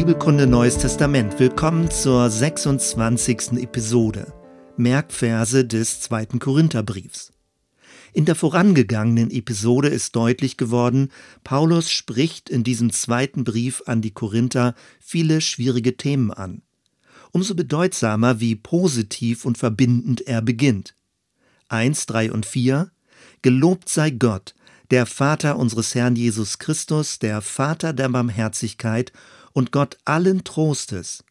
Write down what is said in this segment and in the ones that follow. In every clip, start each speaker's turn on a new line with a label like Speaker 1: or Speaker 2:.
Speaker 1: Bibelkunde Neues Testament. Willkommen zur 26. Episode. Merkverse des zweiten Korintherbriefs. In der vorangegangenen Episode ist deutlich geworden, Paulus spricht in diesem zweiten Brief an die Korinther viele schwierige Themen an. Umso bedeutsamer, wie positiv und verbindend er beginnt. 1, 3 und 4 Gelobt sei Gott, der Vater unseres Herrn Jesus Christus, der Vater der Barmherzigkeit und Gott allen Trostes,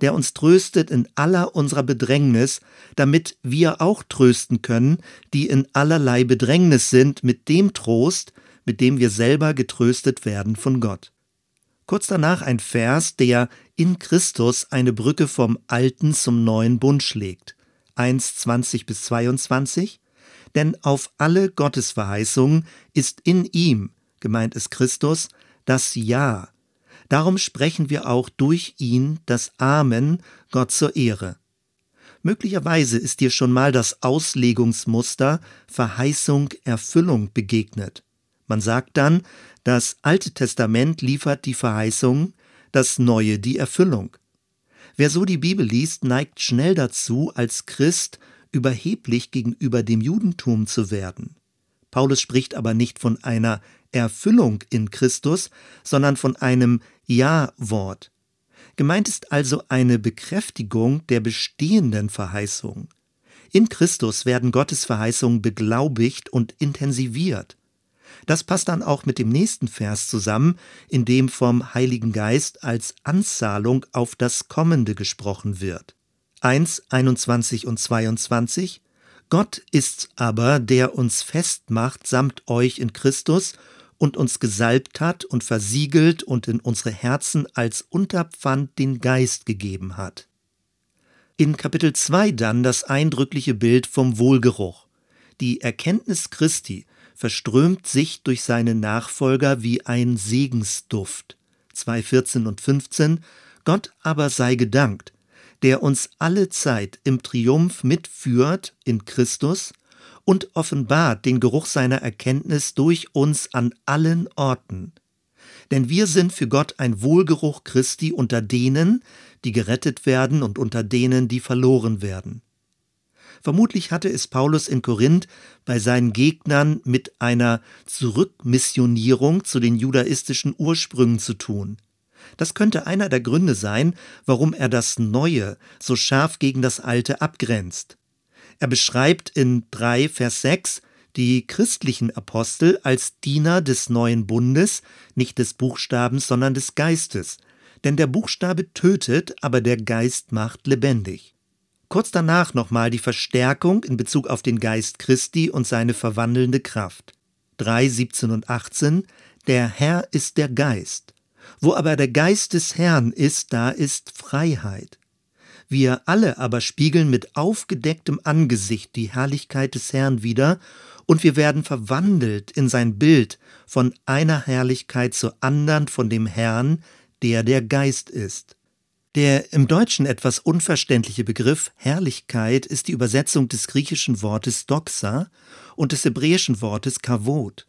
Speaker 1: der uns tröstet in aller unserer Bedrängnis, damit wir auch trösten können, die in allerlei Bedrängnis sind, mit dem Trost, mit dem wir selber getröstet werden von Gott. Kurz danach ein Vers, der in Christus eine Brücke vom alten zum neuen Bund schlägt. 1, 20 bis 22 denn auf alle Gottesverheißungen ist in ihm, gemeint ist Christus, das Ja. Darum sprechen wir auch durch ihn das Amen Gott zur Ehre. Möglicherweise ist dir schon mal das Auslegungsmuster Verheißung Erfüllung begegnet. Man sagt dann, das Alte Testament liefert die Verheißung, das Neue die Erfüllung. Wer so die Bibel liest, neigt schnell dazu, als Christ überheblich gegenüber dem Judentum zu werden. Paulus spricht aber nicht von einer Erfüllung in Christus, sondern von einem Ja-Wort. Gemeint ist also eine Bekräftigung der bestehenden Verheißung. In Christus werden Gottes Verheißungen beglaubigt und intensiviert. Das passt dann auch mit dem nächsten Vers zusammen, in dem vom Heiligen Geist als Anzahlung auf das Kommende gesprochen wird. 1, 21 und 22 Gott ist's aber, der uns festmacht samt euch in Christus und uns gesalbt hat und versiegelt und in unsere Herzen als Unterpfand den Geist gegeben hat. In Kapitel 2 dann das eindrückliche Bild vom Wohlgeruch. Die Erkenntnis Christi verströmt sich durch seine Nachfolger wie ein Segensduft. 2,14 und 15 Gott aber sei gedankt, der uns alle Zeit im Triumph mitführt in Christus und offenbart den Geruch seiner Erkenntnis durch uns an allen Orten. Denn wir sind für Gott ein Wohlgeruch Christi unter denen, die gerettet werden und unter denen, die verloren werden. Vermutlich hatte es Paulus in Korinth bei seinen Gegnern mit einer Zurückmissionierung zu den judaistischen Ursprüngen zu tun. Das könnte einer der Gründe sein, warum er das Neue so scharf gegen das Alte abgrenzt. Er beschreibt in 3 Vers 6 die christlichen Apostel als Diener des neuen Bundes, nicht des Buchstabens, sondern des Geistes. Denn der Buchstabe tötet, aber der Geist macht lebendig. Kurz danach nochmal die Verstärkung in Bezug auf den Geist Christi und seine verwandelnde Kraft. 3, 17 und 18 Der Herr ist der Geist. Wo aber der Geist des Herrn ist, da ist Freiheit. Wir alle aber spiegeln mit aufgedecktem Angesicht die Herrlichkeit des Herrn wider, und wir werden verwandelt in sein Bild von einer Herrlichkeit zur andern von dem Herrn, der der Geist ist. Der im Deutschen etwas unverständliche Begriff Herrlichkeit ist die Übersetzung des griechischen Wortes Doxa und des hebräischen Wortes Kavod.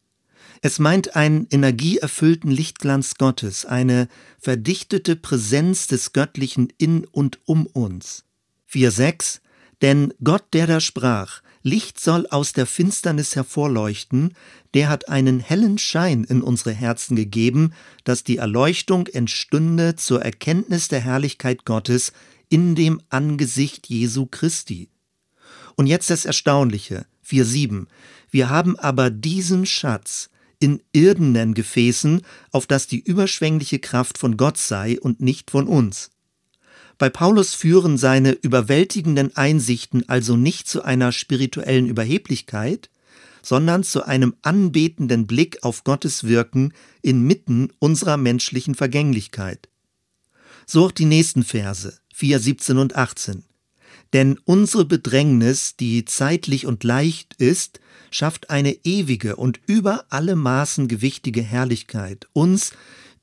Speaker 1: Es meint einen energieerfüllten Lichtglanz Gottes, eine verdichtete Präsenz des Göttlichen in und um uns. 4.6 Denn Gott, der da sprach, Licht soll aus der Finsternis hervorleuchten, der hat einen hellen Schein in unsere Herzen gegeben, dass die Erleuchtung entstünde zur Erkenntnis der Herrlichkeit Gottes in dem Angesicht Jesu Christi. Und jetzt das Erstaunliche, 4.7. Wir haben aber diesen Schatz, in irdenen Gefäßen, auf das die überschwängliche Kraft von Gott sei und nicht von uns. Bei Paulus führen seine überwältigenden Einsichten also nicht zu einer spirituellen Überheblichkeit, sondern zu einem anbetenden Blick auf Gottes Wirken inmitten unserer menschlichen Vergänglichkeit. So auch die nächsten Verse 4, 17 und 18. Denn unsere Bedrängnis, die zeitlich und leicht ist, schafft eine ewige und über alle Maßen gewichtige Herrlichkeit, uns,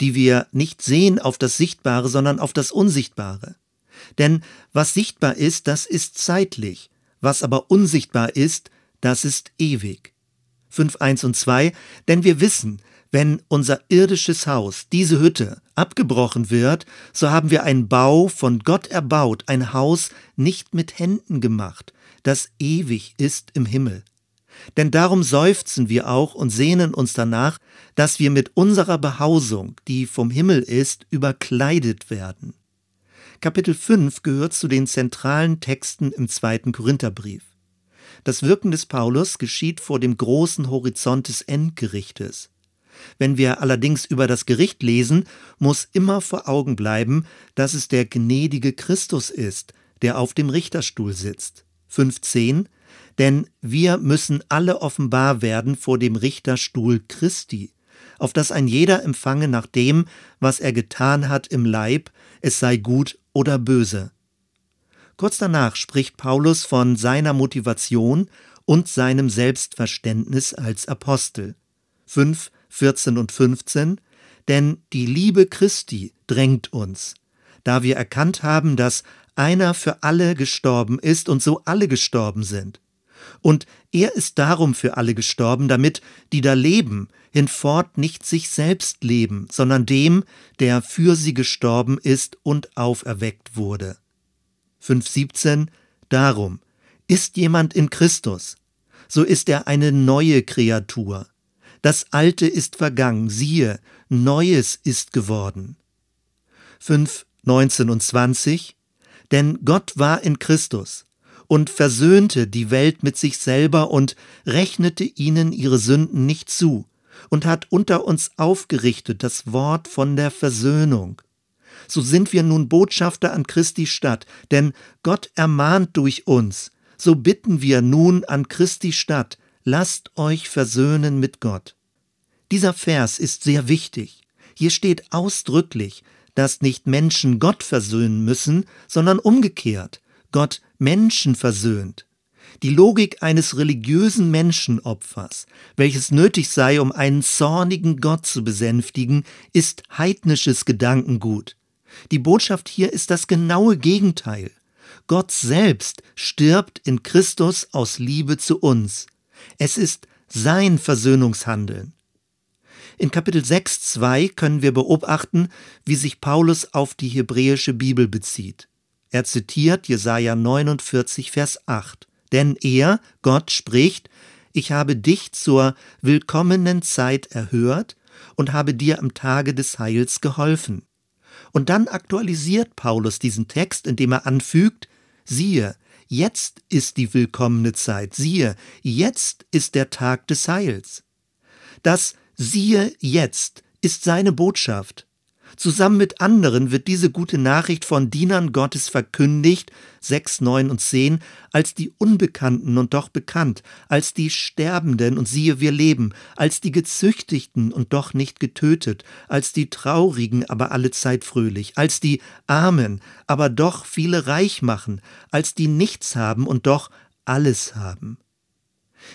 Speaker 1: die wir nicht sehen auf das Sichtbare, sondern auf das Unsichtbare. Denn was sichtbar ist, das ist zeitlich, was aber unsichtbar ist, das ist ewig. 5, 1 und 2, denn wir wissen, wenn unser irdisches Haus, diese Hütte, abgebrochen wird, so haben wir einen Bau von Gott erbaut, ein Haus nicht mit Händen gemacht, das ewig ist im Himmel. Denn darum seufzen wir auch und sehnen uns danach, dass wir mit unserer Behausung, die vom Himmel ist, überkleidet werden. Kapitel 5 gehört zu den zentralen Texten im zweiten Korintherbrief. Das Wirken des Paulus geschieht vor dem großen Horizont des Endgerichtes. Wenn wir allerdings über das Gericht lesen, muss immer vor Augen bleiben, dass es der gnädige Christus ist, der auf dem Richterstuhl sitzt. 15 Denn wir müssen alle offenbar werden vor dem Richterstuhl Christi, auf dass ein jeder empfange nach dem, was er getan hat im Leib, es sei gut oder böse. Kurz danach spricht Paulus von seiner Motivation und seinem Selbstverständnis als Apostel. 5 14 und 15, denn die Liebe Christi drängt uns, da wir erkannt haben, dass einer für alle gestorben ist und so alle gestorben sind. Und er ist darum für alle gestorben, damit die da leben, hinfort nicht sich selbst leben, sondern dem, der für sie gestorben ist und auferweckt wurde. 5.17 Darum, ist jemand in Christus, so ist er eine neue Kreatur. Das Alte ist vergangen, siehe, Neues ist geworden. 5, 19 und 20 Denn Gott war in Christus und versöhnte die Welt mit sich selber und rechnete ihnen ihre Sünden nicht zu und hat unter uns aufgerichtet das Wort von der Versöhnung. So sind wir nun Botschafter an Christi Stadt, denn Gott ermahnt durch uns. So bitten wir nun an Christi Stadt, lasst euch versöhnen mit Gott. Dieser Vers ist sehr wichtig. Hier steht ausdrücklich, dass nicht Menschen Gott versöhnen müssen, sondern umgekehrt, Gott Menschen versöhnt. Die Logik eines religiösen Menschenopfers, welches nötig sei, um einen zornigen Gott zu besänftigen, ist heidnisches Gedankengut. Die Botschaft hier ist das genaue Gegenteil. Gott selbst stirbt in Christus aus Liebe zu uns. Es ist sein Versöhnungshandeln. In Kapitel 6, 2 können wir beobachten, wie sich Paulus auf die hebräische Bibel bezieht. Er zitiert Jesaja 49, Vers 8. Denn er, Gott, spricht, ich habe dich zur willkommenen Zeit erhört und habe dir am Tage des Heils geholfen. Und dann aktualisiert Paulus diesen Text, indem er anfügt, siehe, jetzt ist die willkommene Zeit, siehe, jetzt ist der Tag des Heils. Das Siehe jetzt ist seine Botschaft. Zusammen mit anderen wird diese gute Nachricht von Dienern Gottes verkündigt, 6, 9 und 10, als die Unbekannten und doch bekannt, als die Sterbenden und siehe wir leben, als die Gezüchtigten und doch nicht getötet, als die Traurigen, aber allezeit fröhlich, als die Armen, aber doch viele reich machen, als die nichts haben und doch alles haben.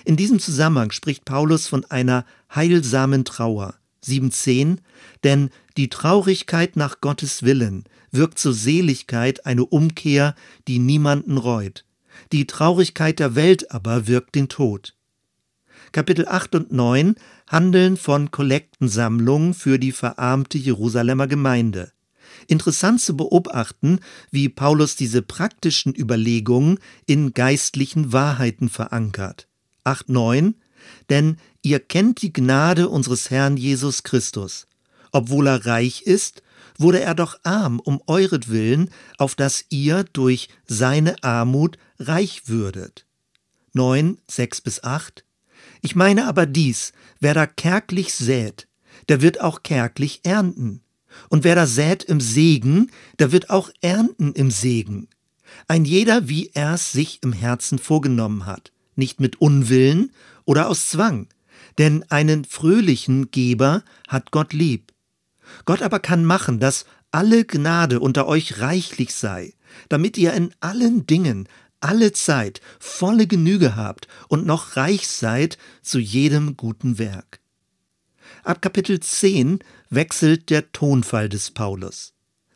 Speaker 1: In diesem Zusammenhang spricht Paulus von einer heilsamen Trauer. 7.10 Denn die Traurigkeit nach Gottes Willen wirkt zur Seligkeit eine Umkehr, die niemanden reut. Die Traurigkeit der Welt aber wirkt den Tod. Kapitel 8 und 9 handeln von Kollektensammlungen für die verarmte Jerusalemer Gemeinde. Interessant zu beobachten, wie Paulus diese praktischen Überlegungen in geistlichen Wahrheiten verankert. 8, 9, denn ihr kennt die Gnade unseres Herrn Jesus Christus. Obwohl er reich ist, wurde er doch arm um euretwillen, auf dass ihr durch seine Armut reich würdet. 9, 6 bis 8. Ich meine aber dies, wer da kärglich sät, der wird auch kärglich ernten. Und wer da sät im Segen, der wird auch ernten im Segen. Ein jeder, wie er's sich im Herzen vorgenommen hat nicht mit Unwillen oder aus Zwang, denn einen fröhlichen Geber hat Gott lieb. Gott aber kann machen, dass alle Gnade unter euch reichlich sei, damit ihr in allen Dingen alle Zeit volle Genüge habt und noch reich seid zu jedem guten Werk. Ab Kapitel 10 wechselt der Tonfall des Paulus.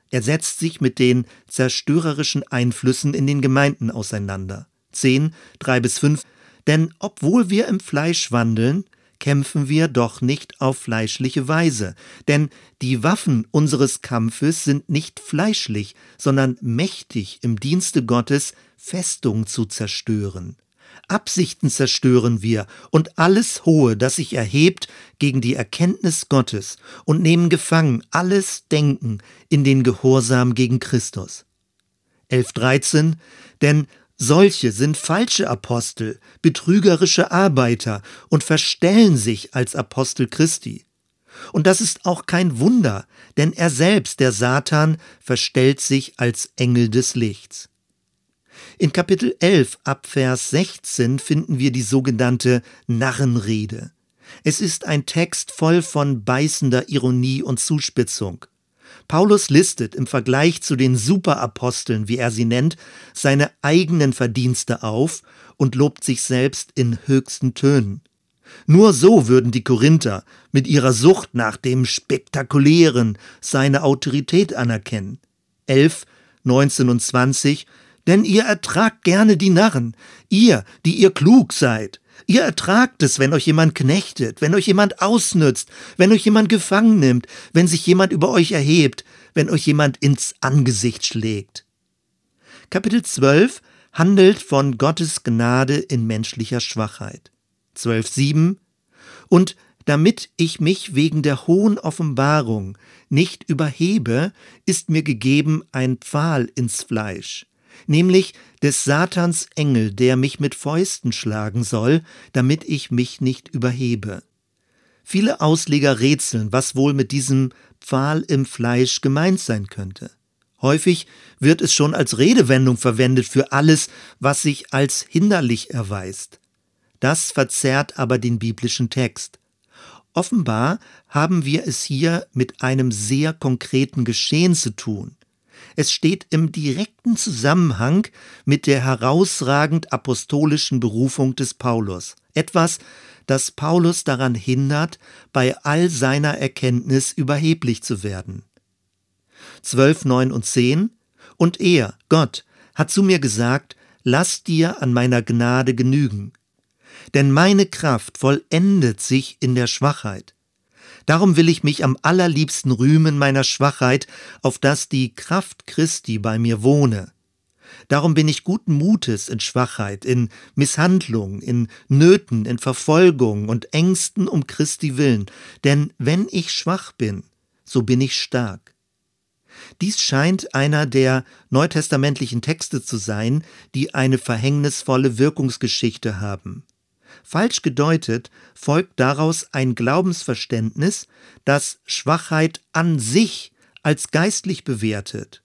Speaker 1: Er setzt sich mit den zerstörerischen Einflüssen in den Gemeinden auseinander. 10, 3 bis 5 denn obwohl wir im Fleisch wandeln, kämpfen wir doch nicht auf fleischliche Weise, denn die Waffen unseres Kampfes sind nicht fleischlich, sondern mächtig im Dienste Gottes Festung zu zerstören. Absichten zerstören wir und alles Hohe, das sich erhebt gegen die Erkenntnis Gottes und nehmen gefangen alles Denken in den Gehorsam gegen Christus. 11.13 Denn solche sind falsche Apostel, betrügerische Arbeiter und verstellen sich als Apostel Christi. Und das ist auch kein Wunder, denn er selbst, der Satan, verstellt sich als Engel des Lichts. In Kapitel 11 ab Vers 16 finden wir die sogenannte Narrenrede. Es ist ein Text voll von beißender Ironie und Zuspitzung. Paulus listet im Vergleich zu den Superaposteln, wie er sie nennt, seine eigenen Verdienste auf und lobt sich selbst in höchsten Tönen. Nur so würden die Korinther mit ihrer Sucht nach dem Spektakulären seine Autorität anerkennen. 11, 19 und 20 Denn ihr ertragt gerne die Narren, ihr, die ihr klug seid. Ihr ertragt es, wenn euch jemand knechtet, wenn euch jemand ausnützt, wenn euch jemand gefangen nimmt, wenn sich jemand über euch erhebt, wenn euch jemand ins Angesicht schlägt. Kapitel 12 handelt von Gottes Gnade in menschlicher Schwachheit. 12.7 Und damit ich mich wegen der hohen Offenbarung nicht überhebe, ist mir gegeben ein Pfahl ins Fleisch, nämlich des Satans Engel, der mich mit Fäusten schlagen soll, damit ich mich nicht überhebe. Viele Ausleger rätseln, was wohl mit diesem Pfahl im Fleisch gemeint sein könnte. Häufig wird es schon als Redewendung verwendet für alles, was sich als hinderlich erweist. Das verzerrt aber den biblischen Text. Offenbar haben wir es hier mit einem sehr konkreten Geschehen zu tun. Es steht im direkten Zusammenhang mit der herausragend apostolischen Berufung des Paulus. Etwas, das Paulus daran hindert, bei all seiner Erkenntnis überheblich zu werden. 12, 9 und 10 Und er, Gott, hat zu mir gesagt, lass dir an meiner Gnade genügen. Denn meine Kraft vollendet sich in der Schwachheit. Darum will ich mich am allerliebsten rühmen meiner Schwachheit, auf dass die Kraft Christi bei mir wohne. Darum bin ich guten Mutes in Schwachheit, in Misshandlung, in Nöten, in Verfolgung und Ängsten um Christi willen, denn wenn ich schwach bin, so bin ich stark. Dies scheint einer der neutestamentlichen Texte zu sein, die eine verhängnisvolle Wirkungsgeschichte haben. Falsch gedeutet folgt daraus ein Glaubensverständnis, das Schwachheit an sich als geistlich bewertet.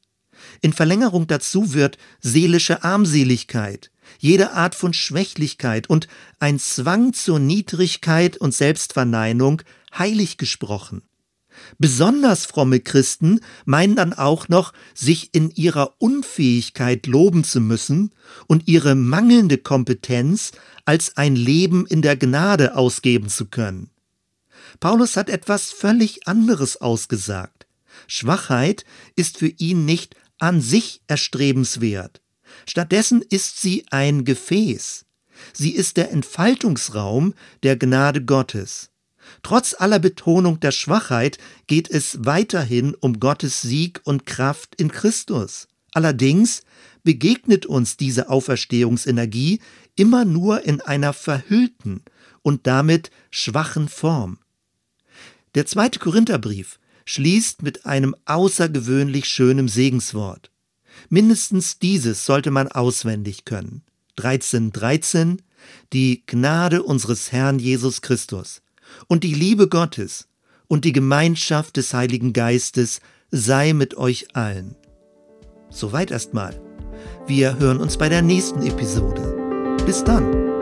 Speaker 1: In Verlängerung dazu wird seelische Armseligkeit, jede Art von Schwächlichkeit und ein Zwang zur Niedrigkeit und Selbstverneinung heilig gesprochen. Besonders fromme Christen meinen dann auch noch, sich in ihrer Unfähigkeit loben zu müssen und ihre mangelnde Kompetenz als ein Leben in der Gnade ausgeben zu können. Paulus hat etwas völlig anderes ausgesagt. Schwachheit ist für ihn nicht an sich erstrebenswert. Stattdessen ist sie ein Gefäß. Sie ist der Entfaltungsraum der Gnade Gottes. Trotz aller Betonung der Schwachheit geht es weiterhin um Gottes Sieg und Kraft in Christus. Allerdings begegnet uns diese Auferstehungsenergie immer nur in einer verhüllten und damit schwachen Form. Der zweite Korintherbrief schließt mit einem außergewöhnlich schönen Segenswort. Mindestens dieses sollte man auswendig können. 13.13 13, Die Gnade unseres Herrn Jesus Christus und die Liebe Gottes und die Gemeinschaft des Heiligen Geistes sei mit euch allen. Soweit erstmal. Wir hören uns bei der nächsten Episode. Bis dann.